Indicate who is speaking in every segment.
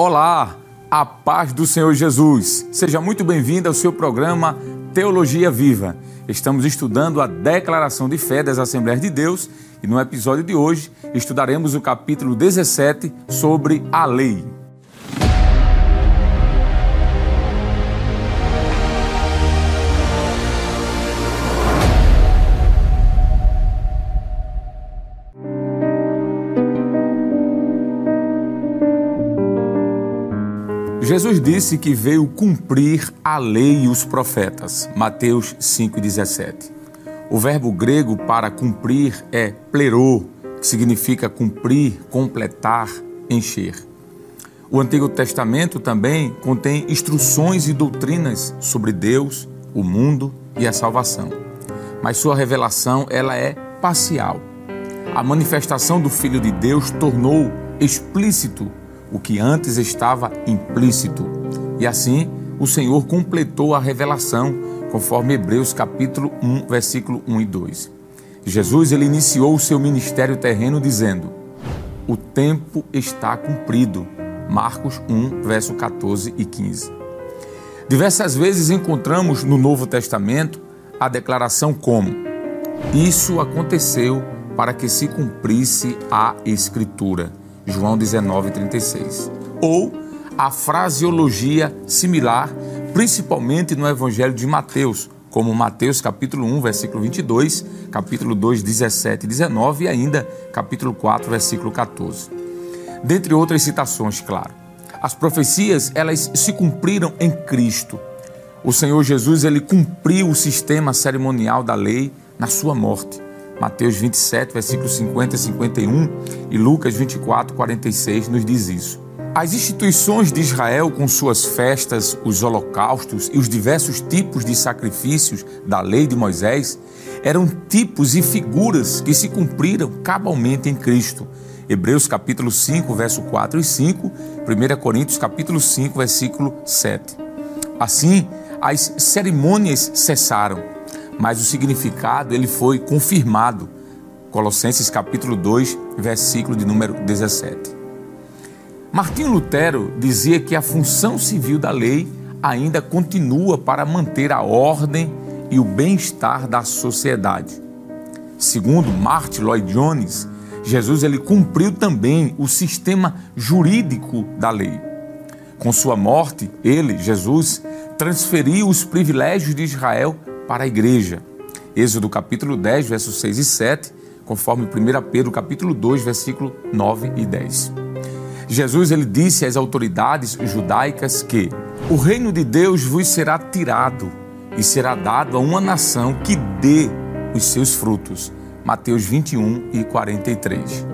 Speaker 1: Olá, a paz do Senhor Jesus. Seja muito bem-vindo ao seu programa Teologia Viva. Estamos estudando a declaração de fé das Assembleias de Deus e no episódio de hoje estudaremos o capítulo 17 sobre a lei. Jesus disse que veio cumprir a lei e os profetas. Mateus 5,17. O verbo grego para cumprir é plerô, que significa cumprir, completar, encher. O Antigo Testamento também contém instruções e doutrinas sobre Deus, o mundo e a salvação. Mas sua revelação ela é parcial. A manifestação do Filho de Deus tornou explícito o que antes estava implícito. E assim, o Senhor completou a revelação, conforme Hebreus capítulo 1, versículo 1 e 2. Jesus ele iniciou o seu ministério terreno dizendo: "O tempo está cumprido." Marcos 1, verso 14 e 15. Diversas vezes encontramos no Novo Testamento a declaração como: Isso aconteceu para que se cumprisse a Escritura. João 19:36. Ou a fraseologia similar, principalmente no Evangelho de Mateus, como Mateus capítulo 1, versículo 22, capítulo 2, 17 e 19 e ainda capítulo 4, versículo 14. Dentre outras citações, claro. As profecias, elas se cumpriram em Cristo. O Senhor Jesus, ele cumpriu o sistema cerimonial da lei na sua morte. Mateus 27, versículos 50 e 51 e Lucas 24, 46 nos diz isso. As instituições de Israel, com suas festas, os holocaustos e os diversos tipos de sacrifícios da lei de Moisés, eram tipos e figuras que se cumpriram cabalmente em Cristo. Hebreus capítulo 5, verso 4 e 5, 1 Coríntios capítulo 5, versículo 7. Assim, as cerimônias cessaram mas o significado ele foi confirmado. Colossenses capítulo 2, versículo de número 17. Martinho Lutero dizia que a função civil da lei ainda continua para manter a ordem e o bem-estar da sociedade. Segundo Martin Lloyd Jones, Jesus ele cumpriu também o sistema jurídico da lei. Com sua morte, ele, Jesus, transferiu os privilégios de Israel para a igreja. Êxodo capítulo 10, versos 6 e 7, conforme 1 Pedro capítulo 2, versículo 9 e 10. Jesus ele disse às autoridades judaicas que o reino de Deus vos será tirado e será dado a uma nação que dê os seus frutos. Mateus 21 e 43.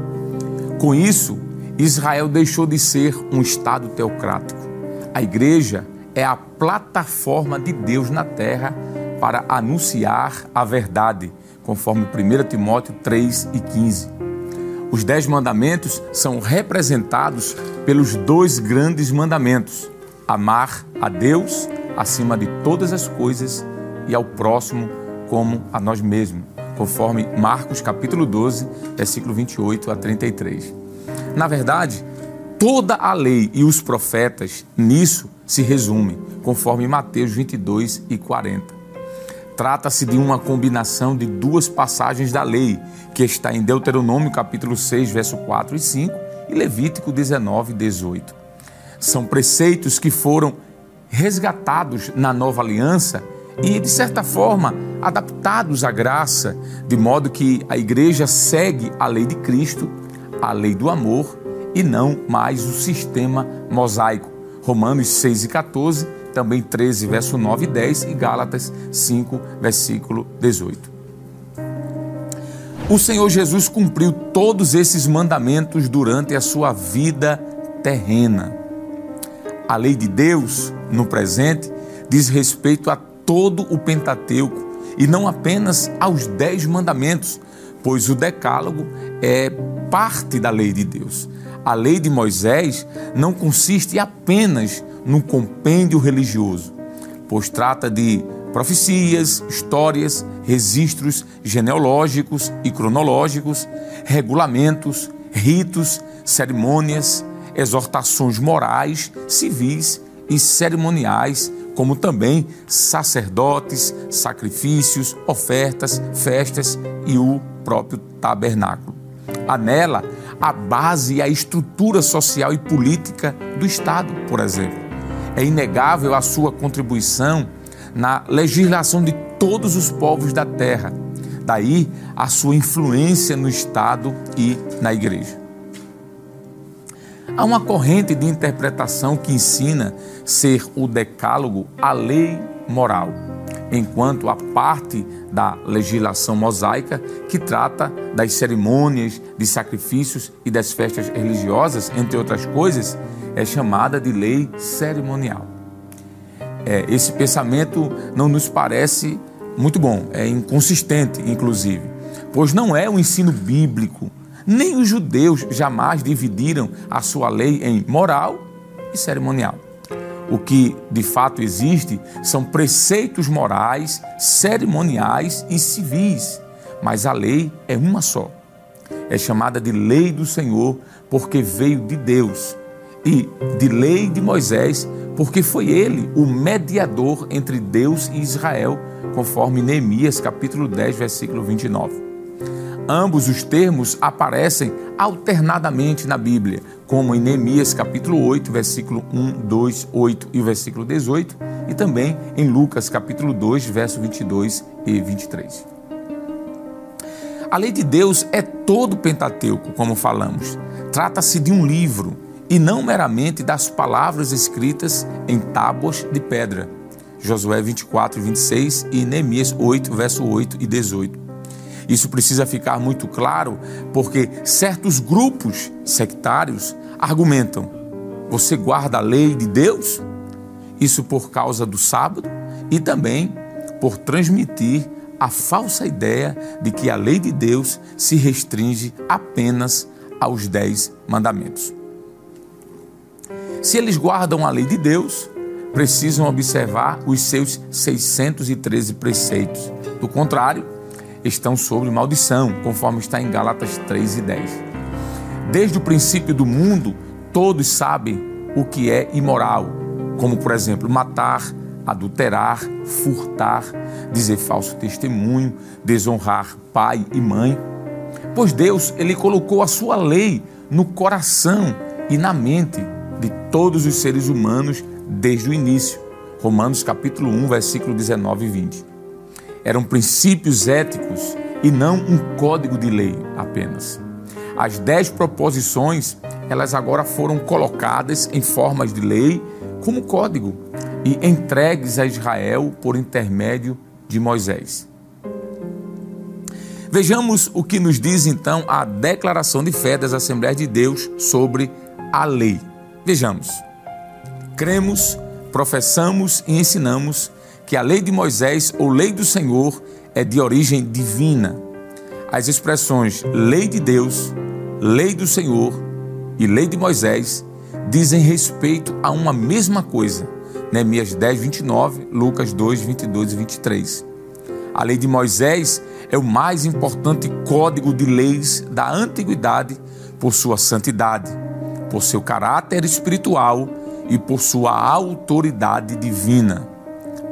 Speaker 1: Com isso, Israel deixou de ser um estado teocrático. A igreja é a plataforma de Deus na terra para anunciar a verdade, conforme 1 Timóteo 3 e 15. Os dez mandamentos são representados pelos dois grandes mandamentos: amar a Deus acima de todas as coisas e ao próximo como a nós mesmos, conforme Marcos capítulo 12, versículo 28 a 33. Na verdade, toda a lei e os profetas nisso se resumem, conforme Mateus 22 e 40. Trata-se de uma combinação de duas passagens da lei, que está em Deuteronômio capítulo 6, verso 4 e 5 e Levítico 19, 18. São preceitos que foram resgatados na nova aliança e, de certa forma, adaptados à graça, de modo que a igreja segue a lei de Cristo, a lei do amor e não mais o sistema mosaico. Romanos 6 e 14 também 13, verso 9 e 10 e Gálatas 5, versículo 18. O Senhor Jesus cumpriu todos esses mandamentos durante a sua vida terrena. A lei de Deus, no presente, diz respeito a todo o Pentateuco e não apenas aos dez mandamentos, pois o Decálogo é parte da lei de Deus. A lei de Moisés não consiste apenas no compêndio religioso, pois trata de profecias, histórias, registros genealógicos e cronológicos, regulamentos, ritos, cerimônias, exortações morais, civis e cerimoniais, como também sacerdotes, sacrifícios, ofertas, festas e o próprio tabernáculo. Há nela a base e a estrutura social e política do Estado, por exemplo. É inegável a sua contribuição na legislação de todos os povos da terra. Daí a sua influência no Estado e na Igreja. Há uma corrente de interpretação que ensina ser o decálogo a lei moral, enquanto a parte da legislação mosaica que trata das cerimônias, de sacrifícios e das festas religiosas, entre outras coisas, é chamada de lei cerimonial. É, esse pensamento não nos parece muito bom, é inconsistente, inclusive, pois não é o ensino bíblico nem os judeus jamais dividiram a sua lei em moral e cerimonial. O que de fato existe são preceitos morais, cerimoniais e civis, mas a lei é uma só. É chamada de lei do Senhor porque veio de Deus, e de lei de Moisés porque foi ele o mediador entre Deus e Israel, conforme Neemias capítulo 10, versículo 29. Ambos os termos aparecem alternadamente na Bíblia, como em Neemias capítulo 8, versículo 1, 2, 8 e o versículo 18, e também em Lucas capítulo 2, verso 22 e 23. A lei de Deus é todo Pentateuco, como falamos. Trata-se de um livro e não meramente das palavras escritas em tábuas de pedra. Josué 24, 26 e Neemias 8, verso 8 e 18. Isso precisa ficar muito claro, porque certos grupos sectários argumentam: você guarda a lei de Deus? Isso por causa do sábado e também por transmitir a falsa ideia de que a lei de Deus se restringe apenas aos dez mandamentos. Se eles guardam a lei de Deus, precisam observar os seus 613 preceitos. Do contrário, estão sob maldição, conforme está em Gálatas 3 e 10. Desde o princípio do mundo, todos sabem o que é imoral, como por exemplo matar, adulterar, furtar, dizer falso testemunho, desonrar pai e mãe. Pois Deus, ele colocou a sua lei no coração e na mente de todos os seres humanos desde o início. Romanos capítulo 1, versículo 19 e 20 eram princípios éticos e não um código de lei apenas. As dez proposições, elas agora foram colocadas em formas de lei como código e entregues a Israel por intermédio de Moisés. Vejamos o que nos diz então a declaração de fé das Assembleias de Deus sobre a lei. Vejamos. Cremos, professamos e ensinamos que a lei de Moisés ou lei do Senhor é de origem divina. As expressões lei de Deus, lei do Senhor e lei de Moisés dizem respeito a uma mesma coisa. Neemias 10, 29, Lucas 2, 22 e 23. A lei de Moisés é o mais importante código de leis da antiguidade por sua santidade, por seu caráter espiritual e por sua autoridade divina.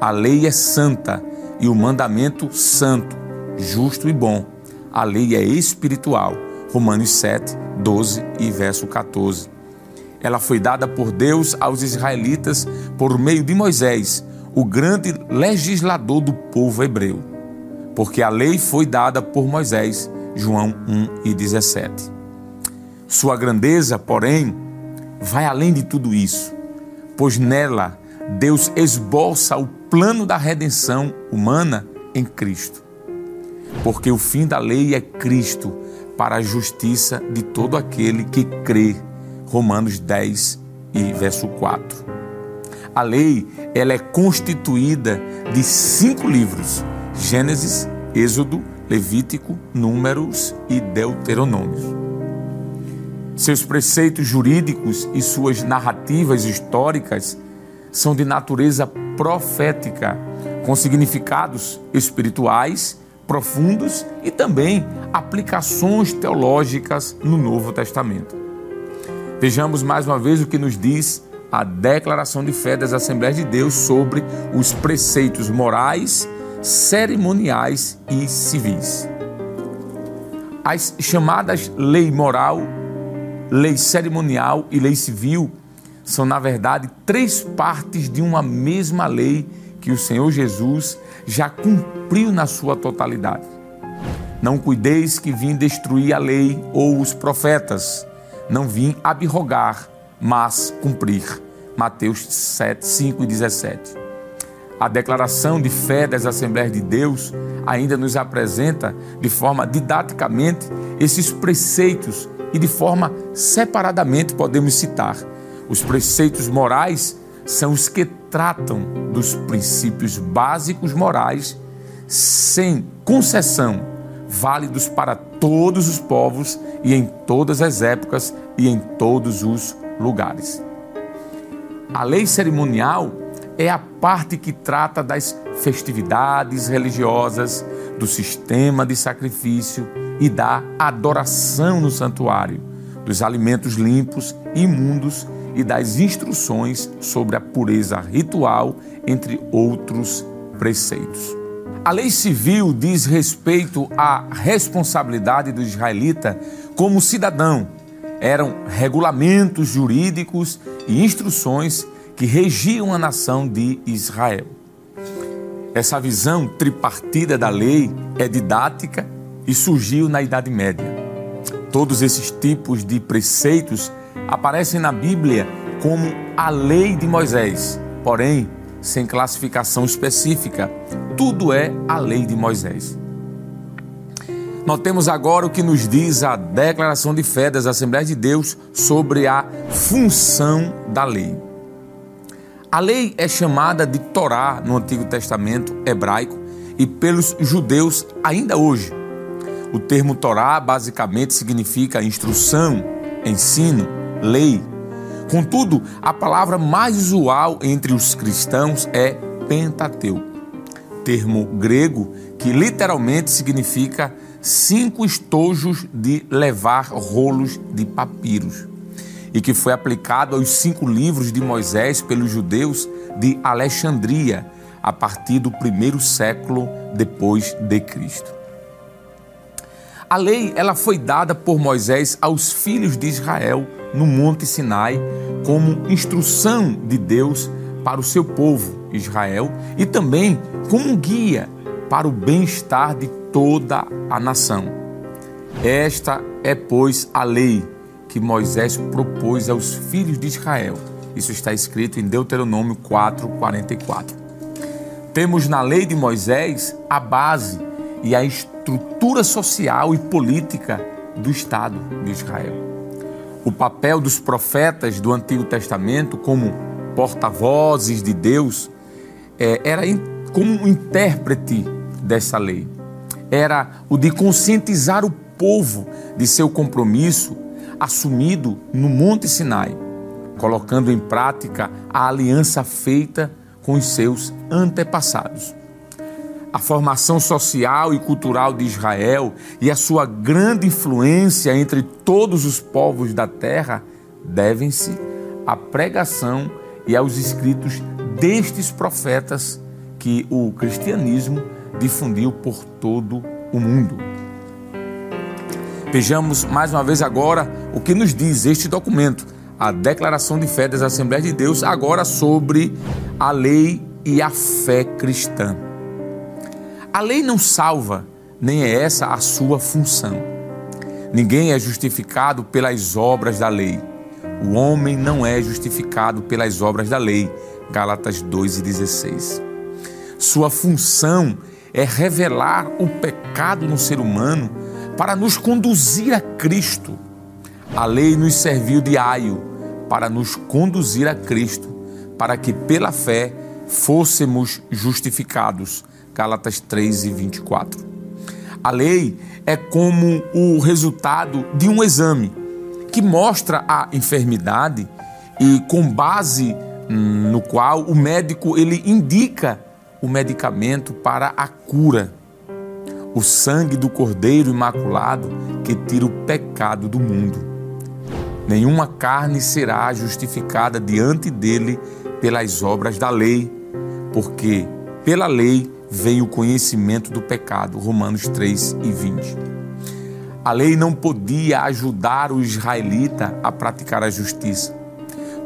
Speaker 1: A lei é santa e o mandamento santo, justo e bom. A lei é espiritual. Romanos 7, 12 e verso 14. Ela foi dada por Deus aos israelitas por meio de Moisés, o grande legislador do povo hebreu. Porque a lei foi dada por Moisés, João 1 e 17. Sua grandeza, porém, vai além de tudo isso, pois nela Deus esboça o plano da redenção humana em Cristo. Porque o fim da lei é Cristo para a justiça de todo aquele que crê. Romanos 10 e verso 4. A lei, ela é constituída de cinco livros: Gênesis, Êxodo, Levítico, Números e Deuteronômio. Seus preceitos jurídicos e suas narrativas históricas são de natureza profética, com significados espirituais profundos e também aplicações teológicas no Novo Testamento. Vejamos mais uma vez o que nos diz a declaração de fé das Assembleias de Deus sobre os preceitos morais, cerimoniais e civis. As chamadas lei moral, lei cerimonial e lei civil são, na verdade, três partes de uma mesma lei que o Senhor Jesus já cumpriu na sua totalidade. Não cuideis que vim destruir a lei ou os profetas. Não vim abrogar, mas cumprir. Mateus 7, 5 e 17. A declaração de fé das Assembleias de Deus ainda nos apresenta de forma didaticamente esses preceitos e de forma separadamente podemos citar. Os preceitos morais são os que tratam dos princípios básicos morais sem concessão, válidos para todos os povos e em todas as épocas e em todos os lugares. A lei cerimonial é a parte que trata das festividades religiosas, do sistema de sacrifício e da adoração no santuário, dos alimentos limpos e imundos e das instruções sobre a pureza ritual, entre outros preceitos. A lei civil diz respeito à responsabilidade do israelita como cidadão. Eram regulamentos jurídicos e instruções que regiam a nação de Israel. Essa visão tripartida da lei é didática e surgiu na Idade Média. Todos esses tipos de preceitos aparecem na Bíblia como a lei de Moisés, porém sem classificação específica. Tudo é a lei de Moisés. Notemos agora o que nos diz a declaração de fé das Assembleias de Deus sobre a função da lei. A lei é chamada de Torá no Antigo Testamento hebraico e pelos judeus ainda hoje. O termo Torá basicamente significa instrução, ensino, lei. Contudo, a palavra mais usual entre os cristãos é Pentateuco, termo grego que literalmente significa cinco estojos de levar rolos de papiros e que foi aplicado aos cinco livros de Moisés pelos judeus de Alexandria a partir do primeiro século depois de Cristo. A lei ela foi dada por Moisés aos filhos de Israel no Monte Sinai como instrução de Deus para o seu povo Israel e também como um guia para o bem-estar de toda a nação. Esta é, pois, a lei que Moisés propôs aos filhos de Israel. Isso está escrito em Deuteronômio 4, 44. Temos na lei de Moisés a base e a estrutura social e política do Estado de Israel. O papel dos profetas do Antigo Testamento como porta-vozes de Deus é, era como um intérprete dessa lei. Era o de conscientizar o povo de seu compromisso assumido no Monte Sinai, colocando em prática a aliança feita com os seus antepassados. A formação social e cultural de Israel e a sua grande influência entre todos os povos da terra devem-se à pregação e aos escritos destes profetas que o cristianismo difundiu por todo o mundo. Vejamos mais uma vez agora o que nos diz este documento, a Declaração de Fé das Assembleias de Deus, agora sobre a lei e a fé cristã. A lei não salva, nem é essa a sua função. Ninguém é justificado pelas obras da lei. O homem não é justificado pelas obras da lei. Gálatas 2,16. Sua função é revelar o pecado no ser humano para nos conduzir a Cristo. A lei nos serviu de aio para nos conduzir a Cristo, para que pela fé fôssemos justificados. Gálatas 3 e 24. A lei é como o resultado de um exame que mostra a enfermidade e com base no qual o médico ele indica o medicamento para a cura o sangue do Cordeiro Imaculado que tira o pecado do mundo. Nenhuma carne será justificada diante dele pelas obras da lei, porque pela lei vem o conhecimento do pecado. Romanos 3 e 20. A lei não podia ajudar o israelita a praticar a justiça,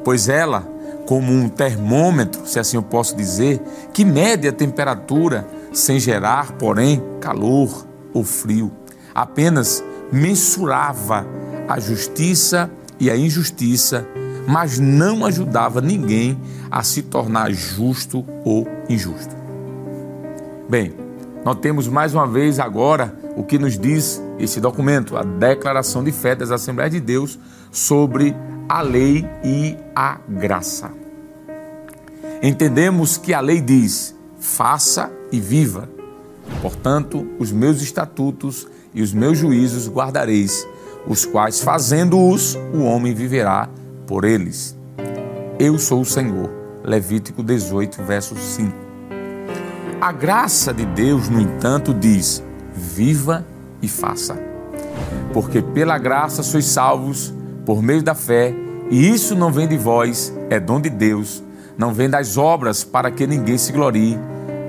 Speaker 1: pois ela, como um termômetro, se assim eu posso dizer, que mede a temperatura sem gerar, porém, calor ou frio, apenas mensurava a justiça e a injustiça, mas não ajudava ninguém a se tornar justo ou injusto. Bem, nós temos mais uma vez agora o que nos diz esse documento, a Declaração de Fé das Assembleias de Deus sobre a lei e a graça. Entendemos que a lei diz: faça e viva. Portanto, os meus estatutos e os meus juízos guardareis, os quais, fazendo-os, o homem viverá por eles. Eu sou o Senhor. Levítico 18, verso 5. A graça de Deus, no entanto, diz: viva e faça. Porque pela graça sois salvos por meio da fé, e isso não vem de vós, é dom de Deus, não vem das obras para que ninguém se glorie,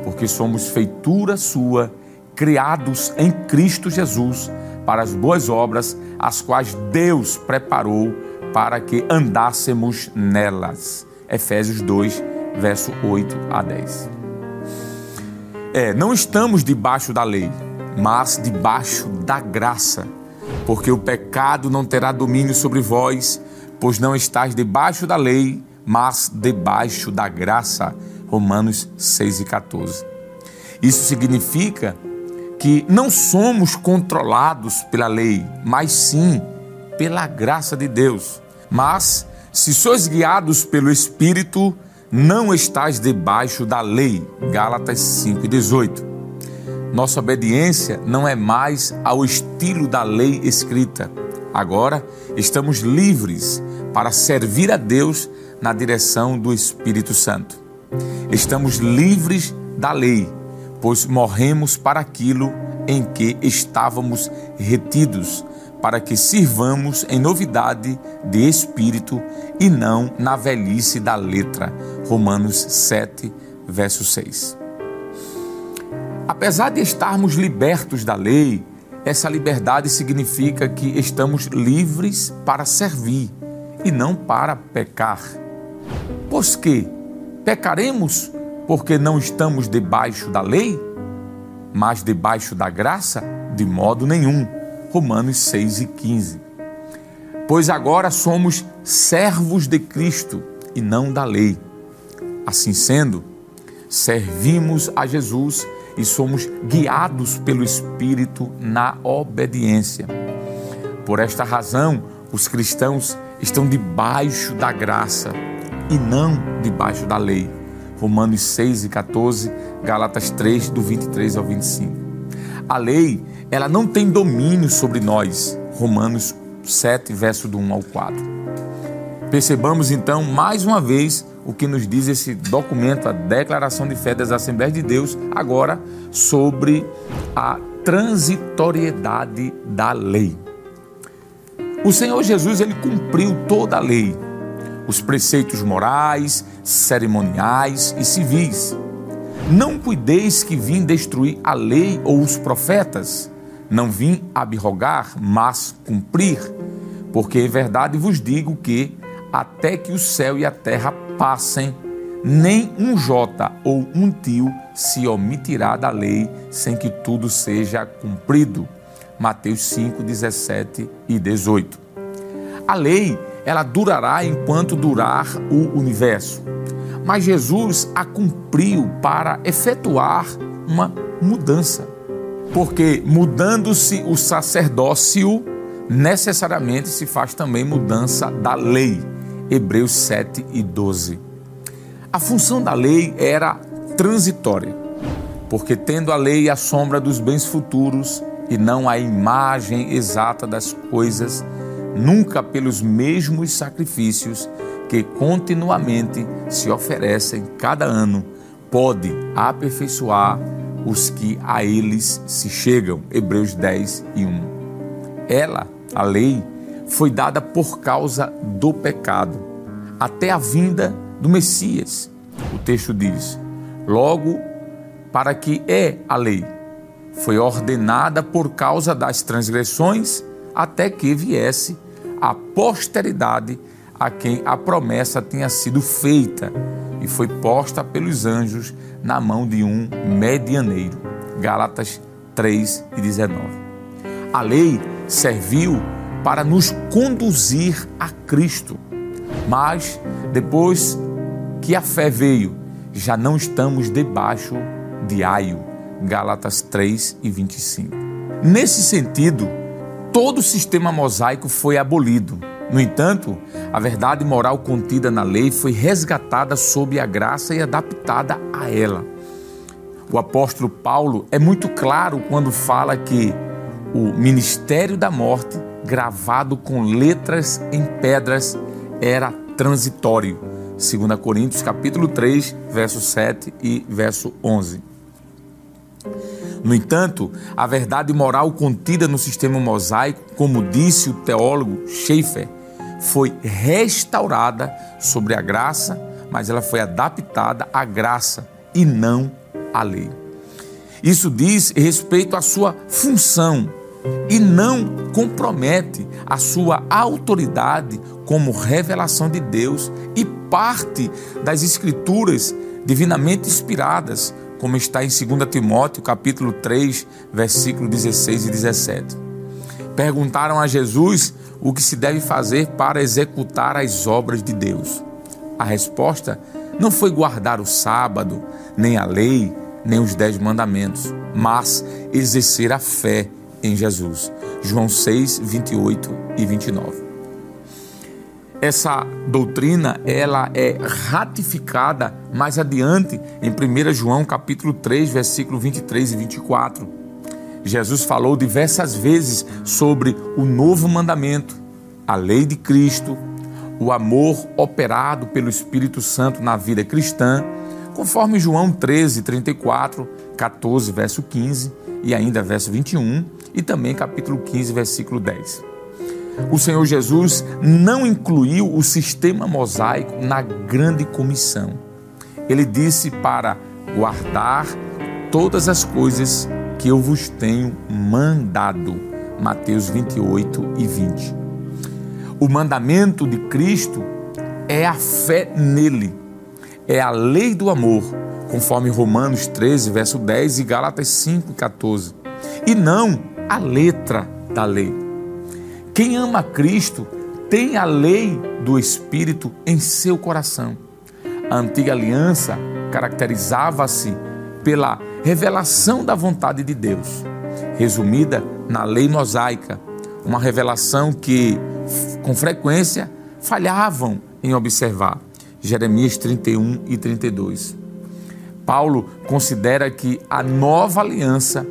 Speaker 1: porque somos feitura sua, criados em Cristo Jesus para as boas obras, as quais Deus preparou para que andássemos nelas. Efésios 2, verso 8 a 10. É, não estamos debaixo da lei, mas debaixo da graça, porque o pecado não terá domínio sobre vós, pois não estáis debaixo da lei, mas debaixo da graça. Romanos 6 e 14. Isso significa que não somos controlados pela lei, mas sim pela graça de Deus. Mas, se sois guiados pelo Espírito, não estáis debaixo da lei. Gálatas 5,18. Nossa obediência não é mais ao estilo da lei escrita. Agora estamos livres para servir a Deus na direção do Espírito Santo. Estamos livres da lei, pois morremos para aquilo em que estávamos retidos para que sirvamos em novidade de espírito e não na velhice da letra. Romanos 7, verso 6. Apesar de estarmos libertos da lei, essa liberdade significa que estamos livres para servir e não para pecar. Pois que pecaremos porque não estamos debaixo da lei, mas debaixo da graça? De modo nenhum. Romanos 6 e 15. Pois agora somos servos de Cristo e não da lei. Assim sendo, servimos a Jesus e somos guiados pelo Espírito na obediência. Por esta razão, os cristãos estão debaixo da graça e não debaixo da lei. Romanos 6 e 14, Galatas 3, do 23 ao 25. A lei, ela não tem domínio sobre nós. Romanos 7, verso do 1 ao 4. Percebamos então mais uma vez o que nos diz esse documento, a Declaração de Fé das Assembleias de Deus, agora sobre a transitoriedade da lei. O Senhor Jesus ele cumpriu toda a lei, os preceitos morais, cerimoniais e civis. Não cuideis que vim destruir a lei ou os profetas. Não vim abrogar, mas cumprir. Porque em verdade vos digo que, até que o céu e a terra passem, nem um jota ou um tio se omitirá da lei sem que tudo seja cumprido. Mateus 5, 17 e 18. A lei, ela durará enquanto durar o universo mas Jesus a cumpriu para efetuar uma mudança. Porque mudando-se o sacerdócio, necessariamente se faz também mudança da lei. Hebreus 7 e 12. A função da lei era transitória, porque tendo a lei a sombra dos bens futuros e não a imagem exata das coisas, nunca pelos mesmos sacrifícios que continuamente se oferecem cada ano, pode aperfeiçoar os que a eles se chegam. Hebreus 10 e 1. Ela, a lei, foi dada por causa do pecado, até a vinda do Messias. O texto diz: logo, para que é a lei, foi ordenada por causa das transgressões, até que viesse a posteridade a quem a promessa tinha sido feita e foi posta pelos anjos na mão de um medianeiro. Gálatas 3 e 19. A lei serviu para nos conduzir a Cristo, mas depois que a fé veio, já não estamos debaixo de aio. Gálatas 3 e 25. Nesse sentido, todo o sistema mosaico foi abolido. No entanto, a verdade moral contida na lei foi resgatada sob a graça e adaptada a ela. O apóstolo Paulo é muito claro quando fala que o ministério da morte, gravado com letras em pedras, era transitório. 2 Coríntios capítulo 3, verso 7 e verso 11. No entanto, a verdade moral contida no sistema mosaico, como disse o teólogo Schaeffer, foi restaurada sobre a graça, mas ela foi adaptada à graça e não à lei. Isso diz respeito à sua função e não compromete a sua autoridade como revelação de Deus e parte das escrituras divinamente inspiradas, como está em 2 Timóteo, capítulo 3, versículo 16 e 17. Perguntaram a Jesus o que se deve fazer para executar as obras de Deus. A resposta não foi guardar o sábado, nem a lei, nem os dez mandamentos, mas exercer a fé em Jesus. João 6, 28 e 29. Essa doutrina ela é ratificada mais adiante em 1 João capítulo 3, versículo 23 e 24. Jesus falou diversas vezes sobre o novo mandamento, a lei de Cristo, o amor operado pelo Espírito Santo na vida cristã, conforme João 13, 34, 14, verso 15 e ainda verso 21 e também capítulo 15, versículo 10 o Senhor Jesus não incluiu o sistema mosaico na grande comissão. Ele disse para guardar todas as coisas que eu vos tenho mandado. Mateus 28 e 20. O mandamento de Cristo é a fé nele, é a lei do amor, conforme Romanos 13, verso 10 e Gálatas 5, 14, e não a letra da lei. Quem ama Cristo tem a lei do Espírito em seu coração. A antiga aliança caracterizava-se pela revelação da vontade de Deus, resumida na lei mosaica, uma revelação que, com frequência, falhavam em observar. Jeremias 31 e 32. Paulo considera que a nova aliança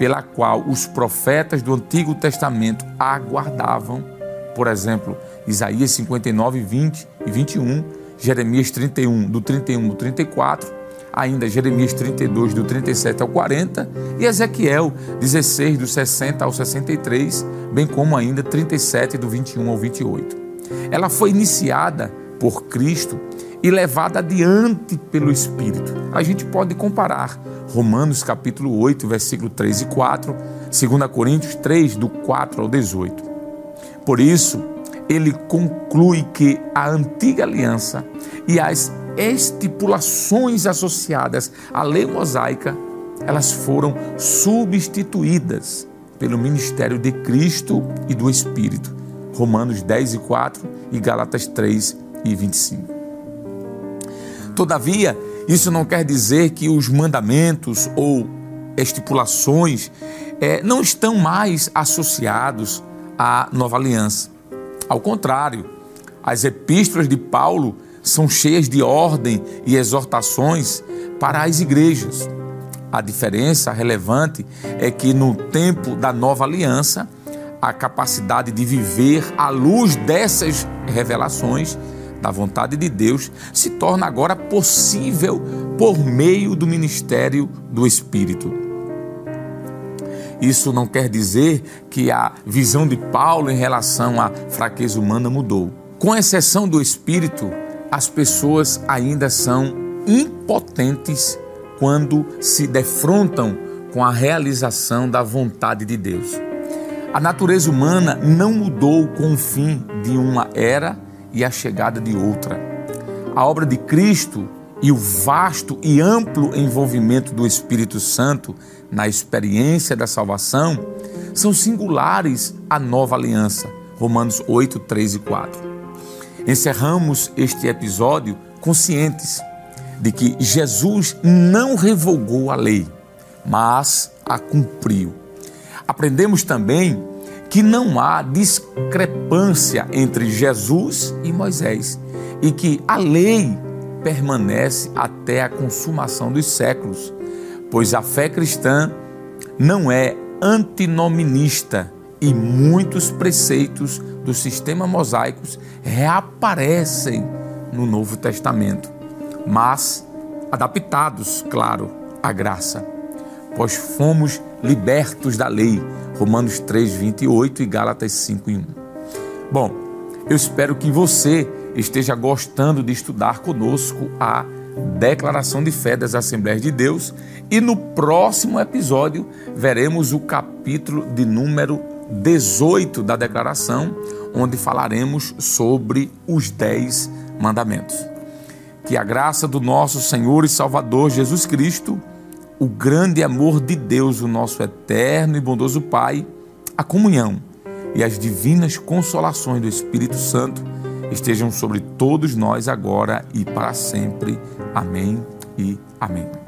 Speaker 1: pela qual os profetas do Antigo Testamento aguardavam. Por exemplo, Isaías 59, 20 e 21, Jeremias 31, do 31 ao 34, ainda Jeremias 32, do 37 ao 40, e Ezequiel 16, do 60 ao 63, bem como ainda 37, do 21 ao 28. Ela foi iniciada por Cristo e levada adiante pelo Espírito. A gente pode comparar Romanos capítulo 8, versículo 3 e 4, 2 Coríntios 3, do 4 ao 18. Por isso, ele conclui que a antiga aliança e as estipulações associadas à lei mosaica, elas foram substituídas pelo ministério de Cristo e do Espírito. Romanos 10 e 4 e Galatas 3 e 25. Todavia, isso não quer dizer que os mandamentos ou estipulações é, não estão mais associados à nova aliança. Ao contrário, as epístolas de Paulo são cheias de ordem e exortações para as igrejas. A diferença relevante é que no tempo da nova aliança, a capacidade de viver à luz dessas revelações da vontade de Deus se torna agora possível por meio do ministério do Espírito. Isso não quer dizer que a visão de Paulo em relação à fraqueza humana mudou. Com exceção do espírito, as pessoas ainda são impotentes quando se defrontam com a realização da vontade de Deus. A natureza humana não mudou com o fim de uma era e a chegada de outra. A obra de Cristo e o vasto e amplo envolvimento do Espírito Santo na experiência da salvação são singulares à nova aliança. Romanos 8, 3 e 4. Encerramos este episódio conscientes de que Jesus não revogou a lei, mas a cumpriu. Aprendemos também que não há discrepância entre Jesus e Moisés e que a lei permanece até a consumação dos séculos, pois a fé cristã não é antinominista e muitos preceitos do sistema mosaicos reaparecem no Novo Testamento, mas adaptados, claro, à graça, pois fomos libertos da lei. Romanos 3, 28 e Gálatas 5, 1. Bom, eu espero que você esteja gostando de estudar conosco a Declaração de Fé das Assembleias de Deus e no próximo episódio veremos o capítulo de número 18 da declaração, onde falaremos sobre os dez mandamentos. Que a graça do nosso Senhor e Salvador Jesus Cristo, o grande amor de Deus, o nosso eterno e bondoso Pai, a comunhão e as divinas consolações do Espírito Santo estejam sobre todos nós agora e para sempre. Amém e amém.